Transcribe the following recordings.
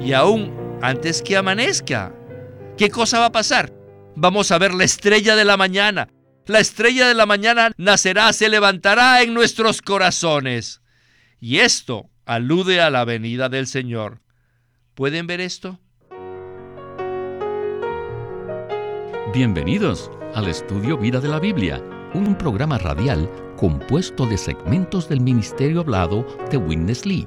y aún antes que amanezca. ¿Qué cosa va a pasar? Vamos a ver la estrella de la mañana. La estrella de la mañana nacerá, se levantará en nuestros corazones. Y esto alude a la venida del Señor. ¿Pueden ver esto? Bienvenidos al estudio Vida de la Biblia, un programa radial compuesto de segmentos del ministerio hablado de Witness Lee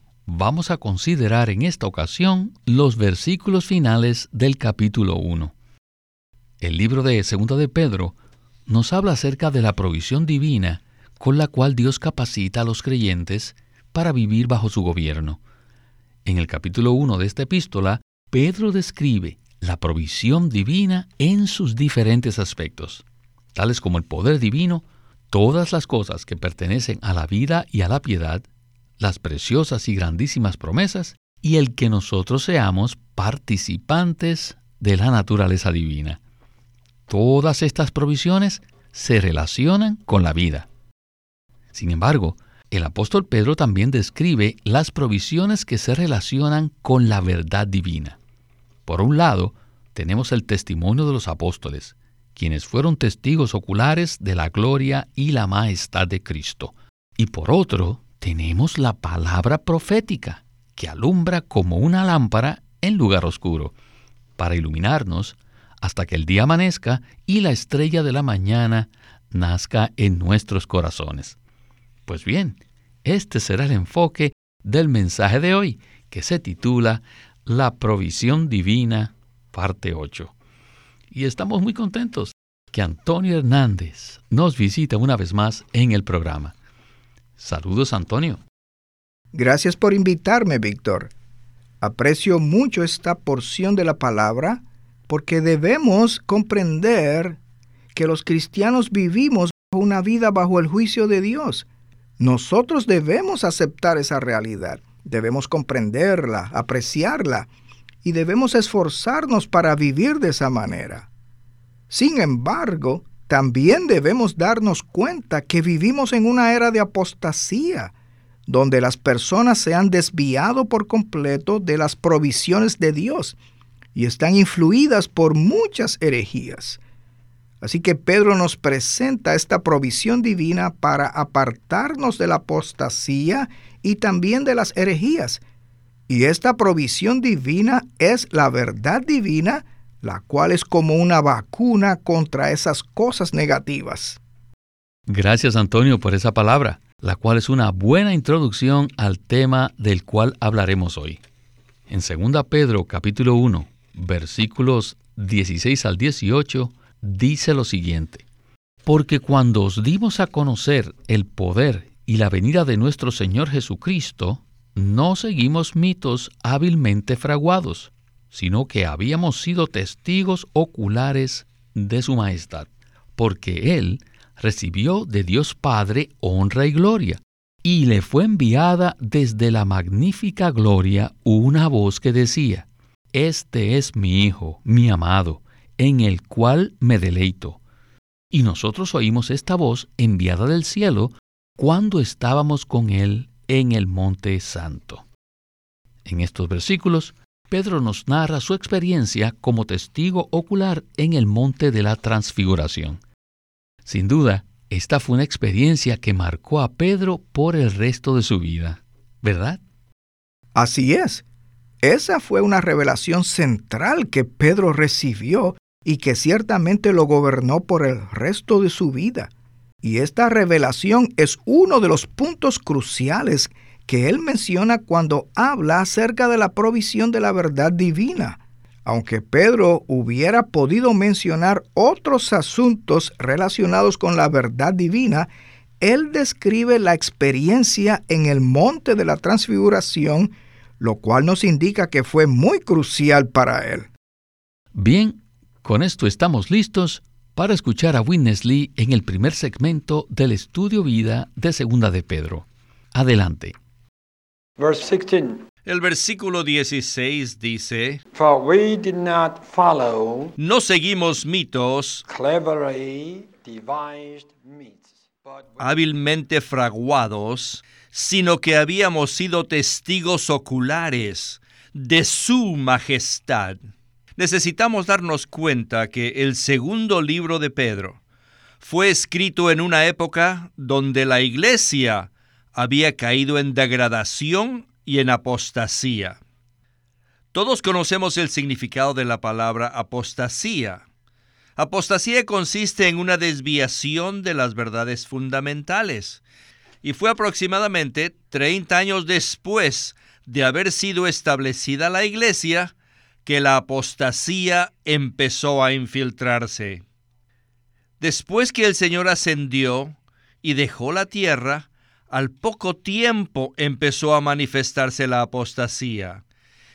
vamos a considerar en esta ocasión los versículos finales del capítulo 1. El libro de Segunda de Pedro nos habla acerca de la provisión divina con la cual Dios capacita a los creyentes para vivir bajo su gobierno. En el capítulo 1 de esta epístola, Pedro describe la provisión divina en sus diferentes aspectos, tales como el poder divino, todas las cosas que pertenecen a la vida y a la piedad, las preciosas y grandísimas promesas y el que nosotros seamos participantes de la naturaleza divina. Todas estas provisiones se relacionan con la vida. Sin embargo, el apóstol Pedro también describe las provisiones que se relacionan con la verdad divina. Por un lado, tenemos el testimonio de los apóstoles, quienes fueron testigos oculares de la gloria y la majestad de Cristo. Y por otro, tenemos la palabra profética, que alumbra como una lámpara en lugar oscuro, para iluminarnos hasta que el día amanezca y la estrella de la mañana nazca en nuestros corazones. Pues bien, este será el enfoque del mensaje de hoy, que se titula La provisión divina, parte 8. Y estamos muy contentos que Antonio Hernández nos visita una vez más en el programa. Saludos, Antonio. Gracias por invitarme, Víctor. Aprecio mucho esta porción de la palabra porque debemos comprender que los cristianos vivimos una vida bajo el juicio de Dios. Nosotros debemos aceptar esa realidad, debemos comprenderla, apreciarla y debemos esforzarnos para vivir de esa manera. Sin embargo, también debemos darnos cuenta que vivimos en una era de apostasía, donde las personas se han desviado por completo de las provisiones de Dios y están influidas por muchas herejías. Así que Pedro nos presenta esta provisión divina para apartarnos de la apostasía y también de las herejías. Y esta provisión divina es la verdad divina la cual es como una vacuna contra esas cosas negativas. Gracias Antonio por esa palabra, la cual es una buena introducción al tema del cual hablaremos hoy. En 2 Pedro capítulo 1, versículos 16 al 18, dice lo siguiente, Porque cuando os dimos a conocer el poder y la venida de nuestro Señor Jesucristo, no seguimos mitos hábilmente fraguados sino que habíamos sido testigos oculares de su majestad, porque Él recibió de Dios Padre honra y gloria, y le fue enviada desde la magnífica gloria una voz que decía, Este es mi Hijo, mi amado, en el cual me deleito. Y nosotros oímos esta voz enviada del cielo cuando estábamos con Él en el Monte Santo. En estos versículos Pedro nos narra su experiencia como testigo ocular en el monte de la transfiguración. Sin duda, esta fue una experiencia que marcó a Pedro por el resto de su vida, ¿verdad? Así es. Esa fue una revelación central que Pedro recibió y que ciertamente lo gobernó por el resto de su vida. Y esta revelación es uno de los puntos cruciales que él menciona cuando habla acerca de la provisión de la verdad divina. Aunque Pedro hubiera podido mencionar otros asuntos relacionados con la verdad divina, él describe la experiencia en el monte de la transfiguración lo cual nos indica que fue muy crucial para él. Bien, con esto estamos listos para escuchar a Witness Lee en el primer segmento del estudio vida de Segunda de Pedro. Adelante. El versículo 16 dice, For we did not follow No seguimos mitos cleverly devised myths, but we hábilmente fraguados, sino que habíamos sido testigos oculares de su majestad. Necesitamos darnos cuenta que el segundo libro de Pedro fue escrito en una época donde la iglesia había caído en degradación y en apostasía. Todos conocemos el significado de la palabra apostasía. Apostasía consiste en una desviación de las verdades fundamentales y fue aproximadamente 30 años después de haber sido establecida la iglesia que la apostasía empezó a infiltrarse. Después que el Señor ascendió y dejó la tierra, al poco tiempo empezó a manifestarse la apostasía.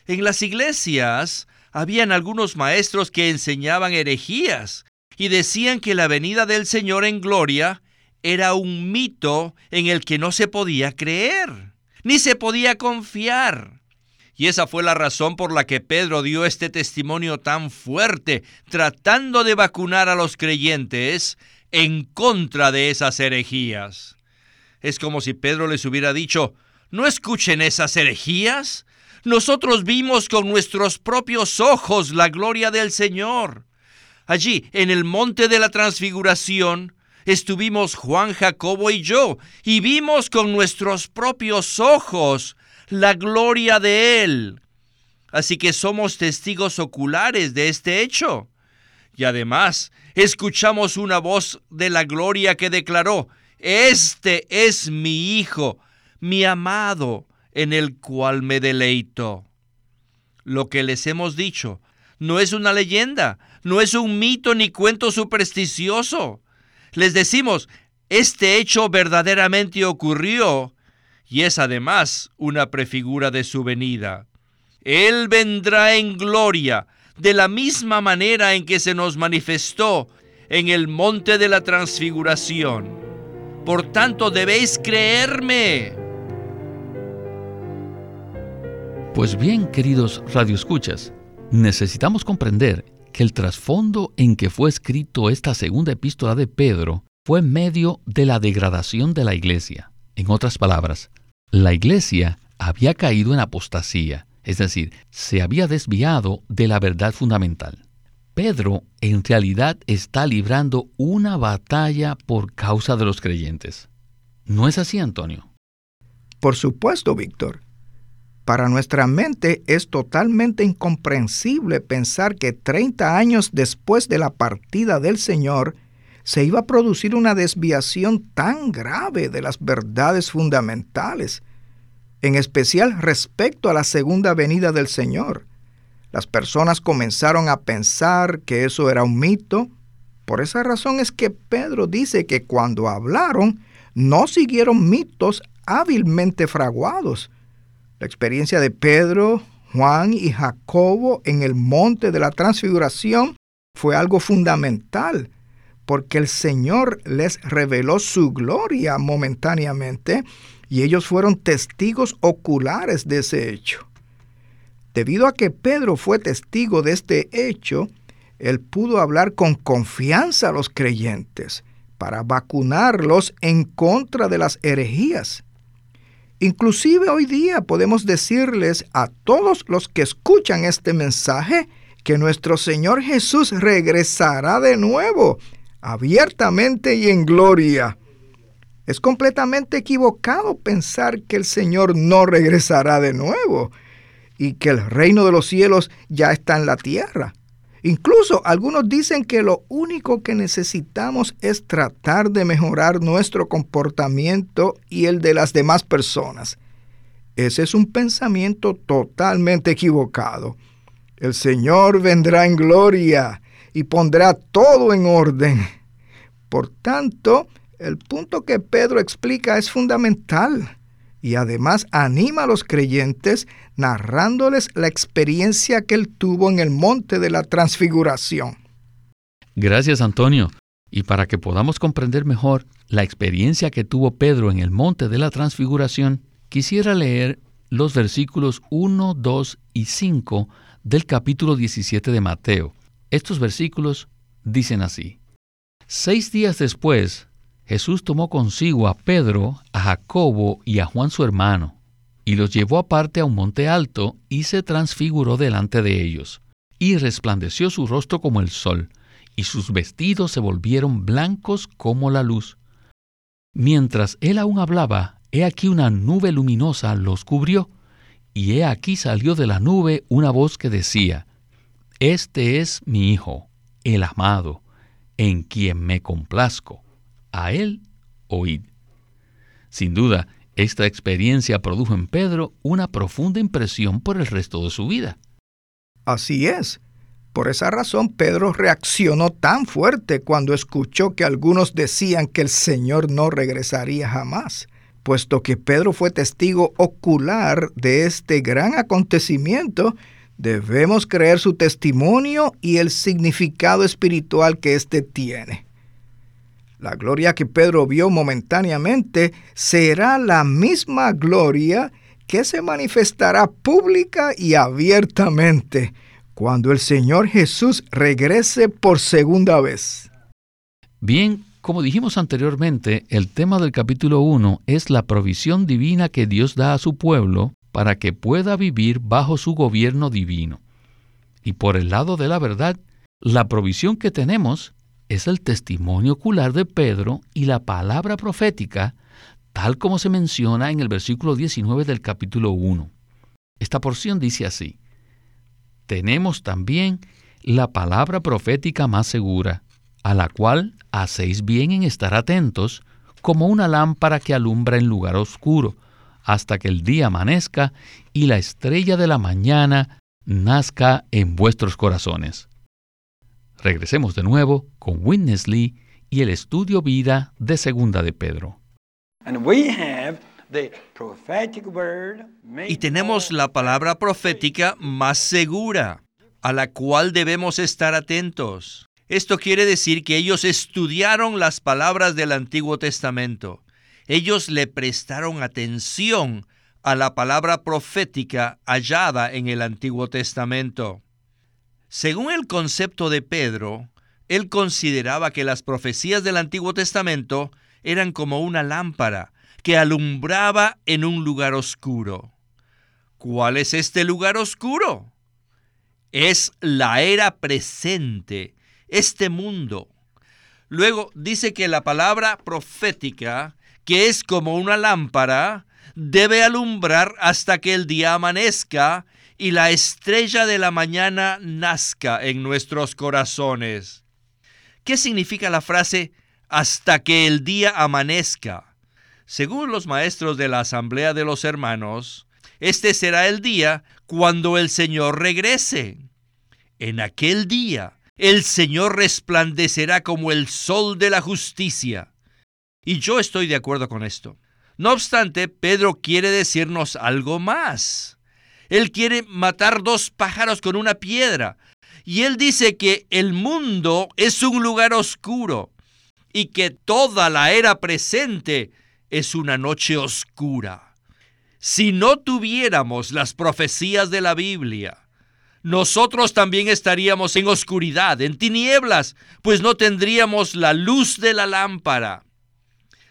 En las iglesias habían algunos maestros que enseñaban herejías y decían que la venida del Señor en gloria era un mito en el que no se podía creer, ni se podía confiar. Y esa fue la razón por la que Pedro dio este testimonio tan fuerte, tratando de vacunar a los creyentes en contra de esas herejías. Es como si Pedro les hubiera dicho, no escuchen esas herejías. Nosotros vimos con nuestros propios ojos la gloria del Señor. Allí, en el monte de la transfiguración, estuvimos Juan, Jacobo y yo, y vimos con nuestros propios ojos la gloria de Él. Así que somos testigos oculares de este hecho. Y además, escuchamos una voz de la gloria que declaró, Este es mi Hijo, mi amado, en el cual me deleito. Lo que les hemos dicho no es una leyenda, no es un mito ni cuento supersticioso. Les decimos, este hecho verdaderamente ocurrió y es además una prefigura de su venida. Él vendrá en gloria de la misma manera en que se nos manifestó en el monte de la transfiguración. Por tanto, debéis creerme. Pues bien, queridos radioescuchas, necesitamos comprender que el trasfondo en que fue escrito esta segunda epístola de Pedro fue en medio de la degradación de la iglesia. En otras palabras, la iglesia había caído en apostasía, es decir, se había desviado de la verdad fundamental. Pedro en realidad está librando una batalla por causa de los creyentes. ¿No es así, Antonio? Por supuesto, Víctor. Para nuestra mente es totalmente incomprensible pensar que 30 años después de la partida del Señor se iba a producir una desviación tan grave de las verdades fundamentales, en especial respecto a la segunda venida del Señor. Las personas comenzaron a pensar que eso era un mito. Por esa razón es que Pedro dice que cuando hablaron no siguieron mitos hábilmente fraguados, la experiencia de Pedro, Juan y Jacobo en el monte de la transfiguración fue algo fundamental, porque el Señor les reveló su gloria momentáneamente y ellos fueron testigos oculares de ese hecho. Debido a que Pedro fue testigo de este hecho, él pudo hablar con confianza a los creyentes para vacunarlos en contra de las herejías. Inclusive hoy día podemos decirles a todos los que escuchan este mensaje que nuestro Señor Jesús regresará de nuevo, abiertamente y en gloria. Es completamente equivocado pensar que el Señor no regresará de nuevo y que el reino de los cielos ya está en la tierra. Incluso algunos dicen que lo único que necesitamos es tratar de mejorar nuestro comportamiento y el de las demás personas. Ese es un pensamiento totalmente equivocado. El Señor vendrá en gloria y pondrá todo en orden. Por tanto, el punto que Pedro explica es fundamental. Y además anima a los creyentes narrándoles la experiencia que él tuvo en el monte de la transfiguración. Gracias Antonio. Y para que podamos comprender mejor la experiencia que tuvo Pedro en el monte de la transfiguración, quisiera leer los versículos 1, 2 y 5 del capítulo 17 de Mateo. Estos versículos dicen así. Seis días después, Jesús tomó consigo a Pedro, a Jacobo y a Juan su hermano, y los llevó aparte a un monte alto y se transfiguró delante de ellos, y resplandeció su rostro como el sol, y sus vestidos se volvieron blancos como la luz. Mientras él aún hablaba, he aquí una nube luminosa los cubrió, y he aquí salió de la nube una voz que decía, Este es mi Hijo, el amado, en quien me complazco a él oíd. Sin duda, esta experiencia produjo en Pedro una profunda impresión por el resto de su vida. Así es. Por esa razón Pedro reaccionó tan fuerte cuando escuchó que algunos decían que el Señor no regresaría jamás, puesto que Pedro fue testigo ocular de este gran acontecimiento, debemos creer su testimonio y el significado espiritual que éste tiene. La gloria que Pedro vio momentáneamente será la misma gloria que se manifestará pública y abiertamente cuando el Señor Jesús regrese por segunda vez. Bien, como dijimos anteriormente, el tema del capítulo 1 es la provisión divina que Dios da a su pueblo para que pueda vivir bajo su gobierno divino. Y por el lado de la verdad, la provisión que tenemos es el testimonio ocular de Pedro y la palabra profética, tal como se menciona en el versículo 19 del capítulo 1. Esta porción dice así, tenemos también la palabra profética más segura, a la cual hacéis bien en estar atentos, como una lámpara que alumbra en lugar oscuro, hasta que el día amanezca y la estrella de la mañana nazca en vuestros corazones. Regresemos de nuevo con Witness Lee y el estudio vida de Segunda de Pedro. Y tenemos la palabra profética más segura, a la cual debemos estar atentos. Esto quiere decir que ellos estudiaron las palabras del Antiguo Testamento. Ellos le prestaron atención a la palabra profética hallada en el Antiguo Testamento. Según el concepto de Pedro, él consideraba que las profecías del Antiguo Testamento eran como una lámpara que alumbraba en un lugar oscuro. ¿Cuál es este lugar oscuro? Es la era presente, este mundo. Luego dice que la palabra profética, que es como una lámpara, debe alumbrar hasta que el día amanezca y la estrella de la mañana nazca en nuestros corazones. ¿Qué significa la frase hasta que el día amanezca? Según los maestros de la Asamblea de los Hermanos, este será el día cuando el Señor regrese. En aquel día, el Señor resplandecerá como el sol de la justicia. Y yo estoy de acuerdo con esto. No obstante, Pedro quiere decirnos algo más. Él quiere matar dos pájaros con una piedra. Y él dice que el mundo es un lugar oscuro y que toda la era presente es una noche oscura. Si no tuviéramos las profecías de la Biblia, nosotros también estaríamos en oscuridad, en tinieblas, pues no tendríamos la luz de la lámpara.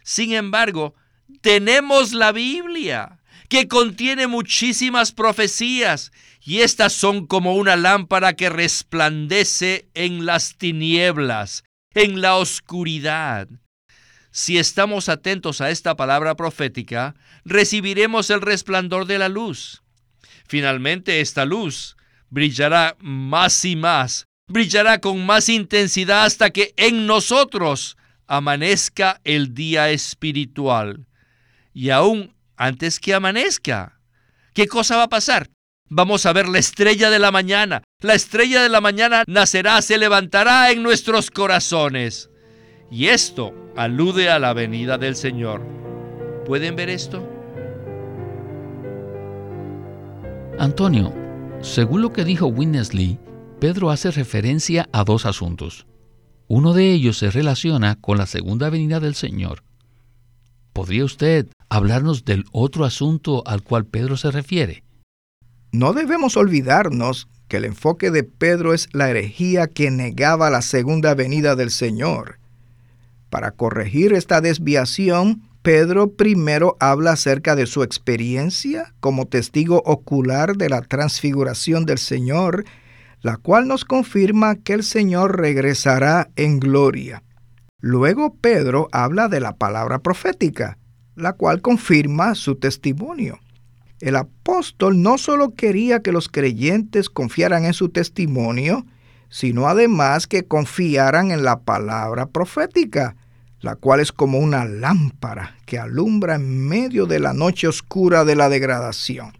Sin embargo, tenemos la Biblia que contiene muchísimas profecías, y estas son como una lámpara que resplandece en las tinieblas, en la oscuridad. Si estamos atentos a esta palabra profética, recibiremos el resplandor de la luz. Finalmente esta luz brillará más y más, brillará con más intensidad hasta que en nosotros amanezca el día espiritual. Y aún antes que amanezca. ¿Qué cosa va a pasar? Vamos a ver la estrella de la mañana. La estrella de la mañana nacerá, se levantará en nuestros corazones. Y esto alude a la venida del Señor. ¿Pueden ver esto? Antonio, según lo que dijo Winnesley, Pedro hace referencia a dos asuntos. Uno de ellos se relaciona con la segunda venida del Señor. ¿Podría usted hablarnos del otro asunto al cual Pedro se refiere? No debemos olvidarnos que el enfoque de Pedro es la herejía que negaba la segunda venida del Señor. Para corregir esta desviación, Pedro primero habla acerca de su experiencia como testigo ocular de la transfiguración del Señor, la cual nos confirma que el Señor regresará en gloria. Luego Pedro habla de la palabra profética, la cual confirma su testimonio. El apóstol no solo quería que los creyentes confiaran en su testimonio, sino además que confiaran en la palabra profética, la cual es como una lámpara que alumbra en medio de la noche oscura de la degradación.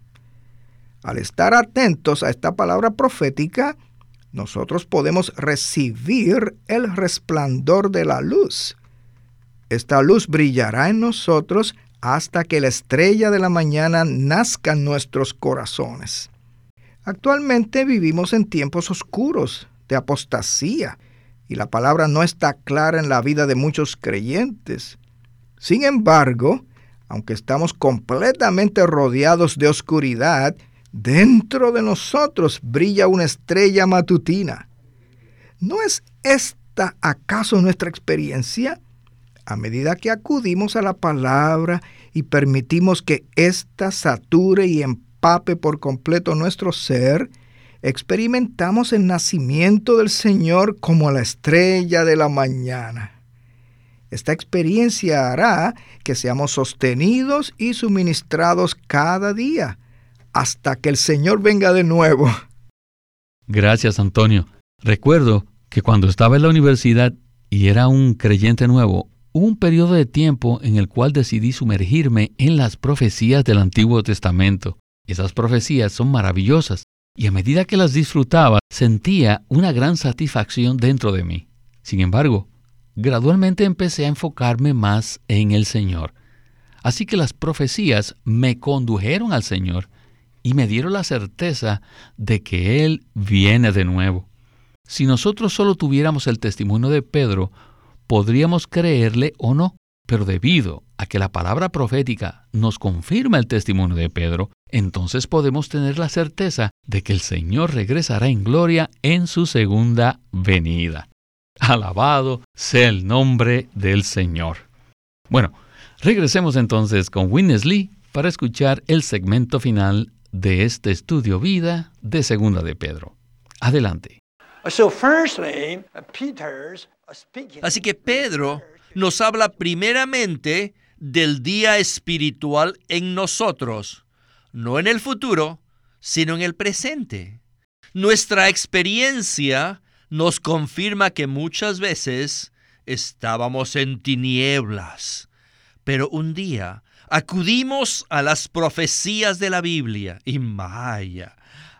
Al estar atentos a esta palabra profética, nosotros podemos recibir el resplandor de la luz. Esta luz brillará en nosotros hasta que la estrella de la mañana nazca en nuestros corazones. Actualmente vivimos en tiempos oscuros de apostasía y la palabra no está clara en la vida de muchos creyentes. Sin embargo, aunque estamos completamente rodeados de oscuridad, dentro de nosotros brilla una estrella matutina. ¿No es esta acaso nuestra experiencia? A medida que acudimos a la palabra y permitimos que ésta sature y empape por completo nuestro ser, experimentamos el nacimiento del Señor como la estrella de la mañana. Esta experiencia hará que seamos sostenidos y suministrados cada día hasta que el Señor venga de nuevo. Gracias, Antonio. Recuerdo que cuando estaba en la universidad y era un creyente nuevo, hubo un periodo de tiempo en el cual decidí sumergirme en las profecías del Antiguo Testamento. Esas profecías son maravillosas y a medida que las disfrutaba sentía una gran satisfacción dentro de mí. Sin embargo, gradualmente empecé a enfocarme más en el Señor. Así que las profecías me condujeron al Señor y me dieron la certeza de que Él viene de nuevo. Si nosotros solo tuviéramos el testimonio de Pedro, podríamos creerle o no, pero debido a que la palabra profética nos confirma el testimonio de Pedro, entonces podemos tener la certeza de que el Señor regresará en gloria en su segunda venida. Alabado sea el nombre del Señor. Bueno, regresemos entonces con Winnes Lee para escuchar el segmento final de este estudio vida de Segunda de Pedro. Adelante. Así que Pedro nos habla primeramente del día espiritual en nosotros, no en el futuro, sino en el presente. Nuestra experiencia nos confirma que muchas veces estábamos en tinieblas, pero un día acudimos a las profecías de la Biblia y Maya.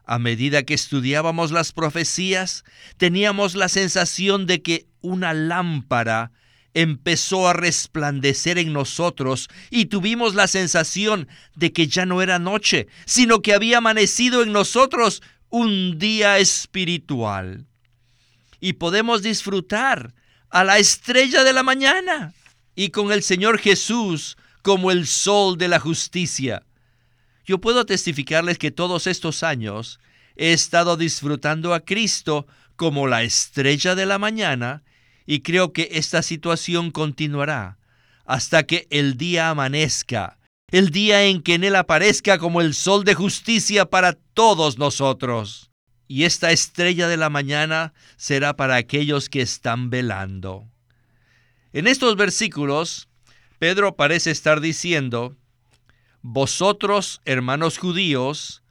A medida que estudiábamos las profecías, teníamos la sensación de que una lámpara empezó a resplandecer en nosotros y tuvimos la sensación de que ya no era noche, sino que había amanecido en nosotros un día espiritual. Y podemos disfrutar a la estrella de la mañana y con el Señor Jesús como el sol de la justicia. Yo puedo testificarles que todos estos años he estado disfrutando a Cristo como la estrella de la mañana y creo que esta situación continuará hasta que el día amanezca, el día en que en él aparezca como el sol de justicia para todos nosotros. Y esta estrella de la mañana será para aquellos que están velando. En estos versículos, Pedro parece estar diciendo, Vosotros, hermanos judíos,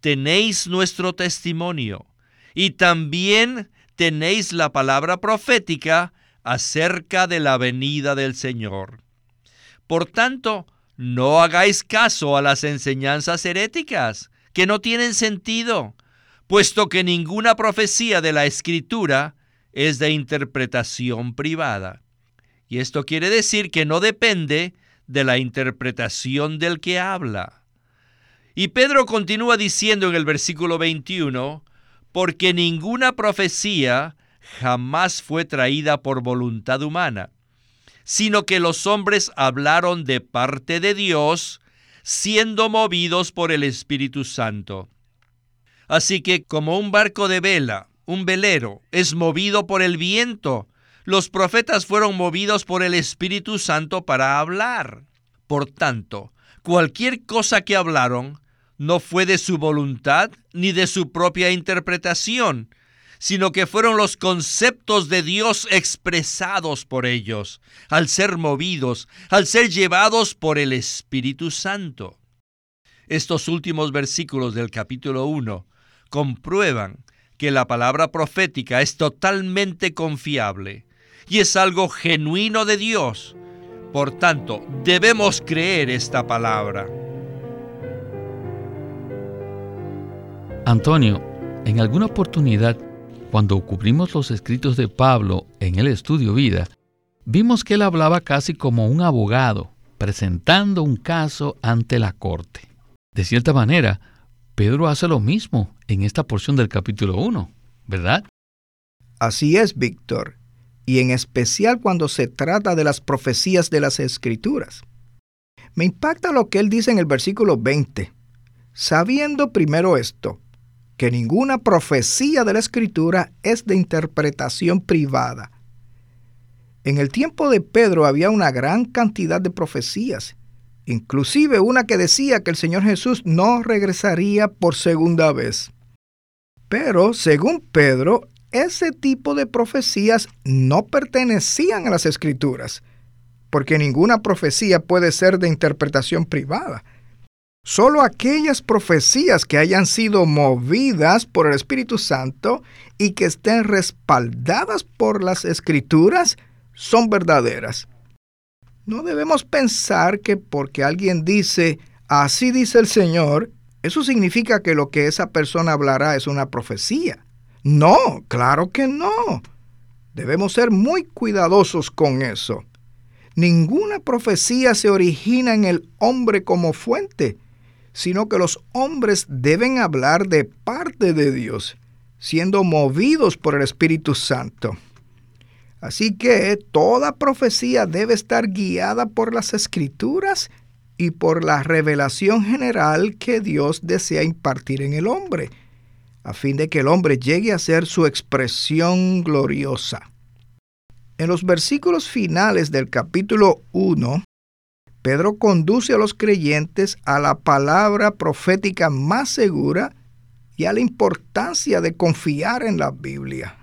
tenéis nuestro testimonio, y también tenéis la palabra profética acerca de la venida del Señor. Por tanto, no hagáis caso a las enseñanzas heréticas, que no tienen sentido, puesto que ninguna profecía de la Escritura es de interpretación privada. Y esto quiere decir que no depende de la interpretación del que habla. Y Pedro continúa diciendo en el versículo 21, porque ninguna profecía jamás fue traída por voluntad humana, sino que los hombres hablaron de parte de Dios, siendo movidos por el Espíritu Santo. Así que como un barco de vela, un velero, es movido por el viento, los profetas fueron movidos por el Espíritu Santo para hablar. Por tanto, cualquier cosa que hablaron no fue de su voluntad ni de su propia interpretación, sino que fueron los conceptos de Dios expresados por ellos, al ser movidos, al ser llevados por el Espíritu Santo. Estos últimos versículos del capítulo 1 comprueban que la palabra profética es totalmente confiable y es algo genuino de Dios. Por tanto, debemos creer esta palabra. Antonio, en alguna oportunidad cuando cubrimos los escritos de Pablo en el estudio vida, vimos que él hablaba casi como un abogado, presentando un caso ante la corte. De cierta manera, Pedro hace lo mismo en esta porción del capítulo 1, ¿verdad? Así es, Víctor, y en especial cuando se trata de las profecías de las Escrituras. Me impacta lo que él dice en el versículo 20. Sabiendo primero esto, que ninguna profecía de la Escritura es de interpretación privada. En el tiempo de Pedro había una gran cantidad de profecías, inclusive una que decía que el Señor Jesús no regresaría por segunda vez. Pero, según Pedro, ese tipo de profecías no pertenecían a las escrituras, porque ninguna profecía puede ser de interpretación privada. Solo aquellas profecías que hayan sido movidas por el Espíritu Santo y que estén respaldadas por las escrituras son verdaderas. No debemos pensar que porque alguien dice, así dice el Señor, eso significa que lo que esa persona hablará es una profecía. No, claro que no. Debemos ser muy cuidadosos con eso. Ninguna profecía se origina en el hombre como fuente sino que los hombres deben hablar de parte de Dios, siendo movidos por el Espíritu Santo. Así que toda profecía debe estar guiada por las escrituras y por la revelación general que Dios desea impartir en el hombre, a fin de que el hombre llegue a ser su expresión gloriosa. En los versículos finales del capítulo 1, Pedro conduce a los creyentes a la palabra profética más segura y a la importancia de confiar en la Biblia.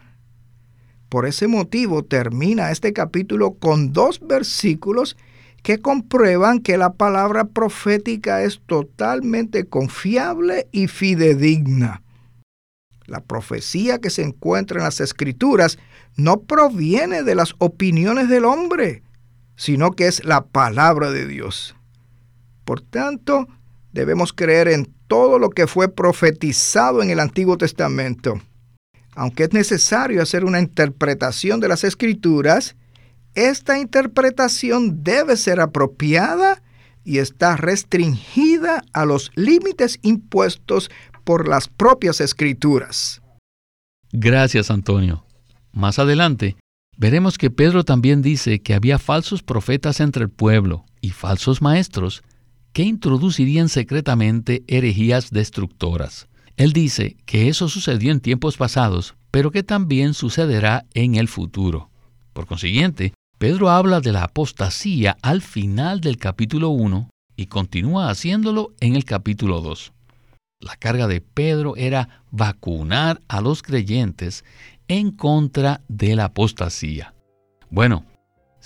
Por ese motivo termina este capítulo con dos versículos que comprueban que la palabra profética es totalmente confiable y fidedigna. La profecía que se encuentra en las escrituras no proviene de las opiniones del hombre, sino que es la palabra de Dios. Por tanto, debemos creer en todo lo que fue profetizado en el Antiguo Testamento. Aunque es necesario hacer una interpretación de las escrituras, esta interpretación debe ser apropiada y está restringida a los límites impuestos por las propias escrituras. Gracias, Antonio. Más adelante veremos que Pedro también dice que había falsos profetas entre el pueblo y falsos maestros que introducirían secretamente herejías destructoras. Él dice que eso sucedió en tiempos pasados, pero que también sucederá en el futuro. Por consiguiente, Pedro habla de la apostasía al final del capítulo 1 y continúa haciéndolo en el capítulo 2. La carga de Pedro era vacunar a los creyentes en contra de la apostasía. Bueno,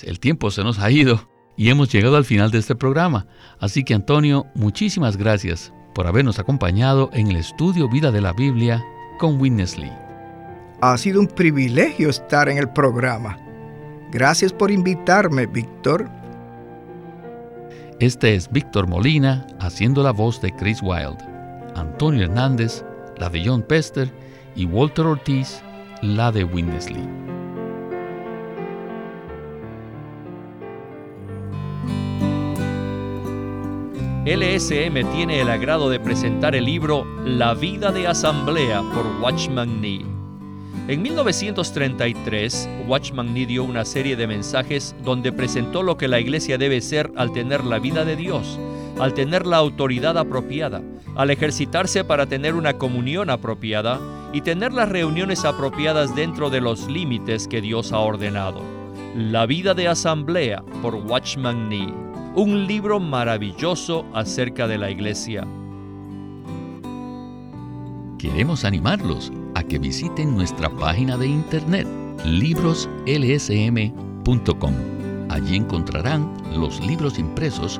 el tiempo se nos ha ido y hemos llegado al final de este programa. Así que Antonio, muchísimas gracias por habernos acompañado en el estudio Vida de la Biblia con Witness Lee. Ha sido un privilegio estar en el programa. Gracias por invitarme, Víctor. Este es Víctor Molina haciendo la voz de Chris Wilde, Antonio Hernández, la de John Pester y Walter Ortiz la de Winnesley. LSM tiene el agrado de presentar el libro La vida de asamblea por Watchman Nee. En 1933, Watchman Nee dio una serie de mensajes donde presentó lo que la iglesia debe ser al tener la vida de Dios, al tener la autoridad apropiada, al ejercitarse para tener una comunión apropiada y tener las reuniones apropiadas dentro de los límites que Dios ha ordenado. La vida de asamblea por Watchman Nee, un libro maravilloso acerca de la iglesia. Queremos animarlos a que visiten nuestra página de internet libroslsm.com. Allí encontrarán los libros impresos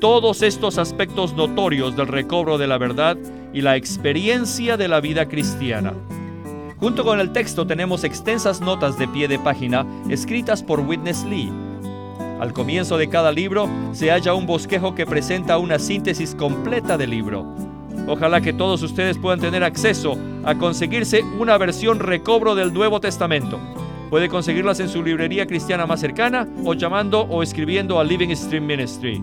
todos estos aspectos notorios del recobro de la verdad y la experiencia de la vida cristiana. Junto con el texto tenemos extensas notas de pie de página escritas por Witness Lee al comienzo de cada libro se halla un bosquejo que presenta una síntesis completa del libro. Ojalá que todos ustedes puedan tener acceso a conseguirse una versión recobro del Nuevo Testamento. Puede conseguirlas en su librería cristiana más cercana o llamando o escribiendo a Living Stream Ministry.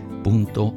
punto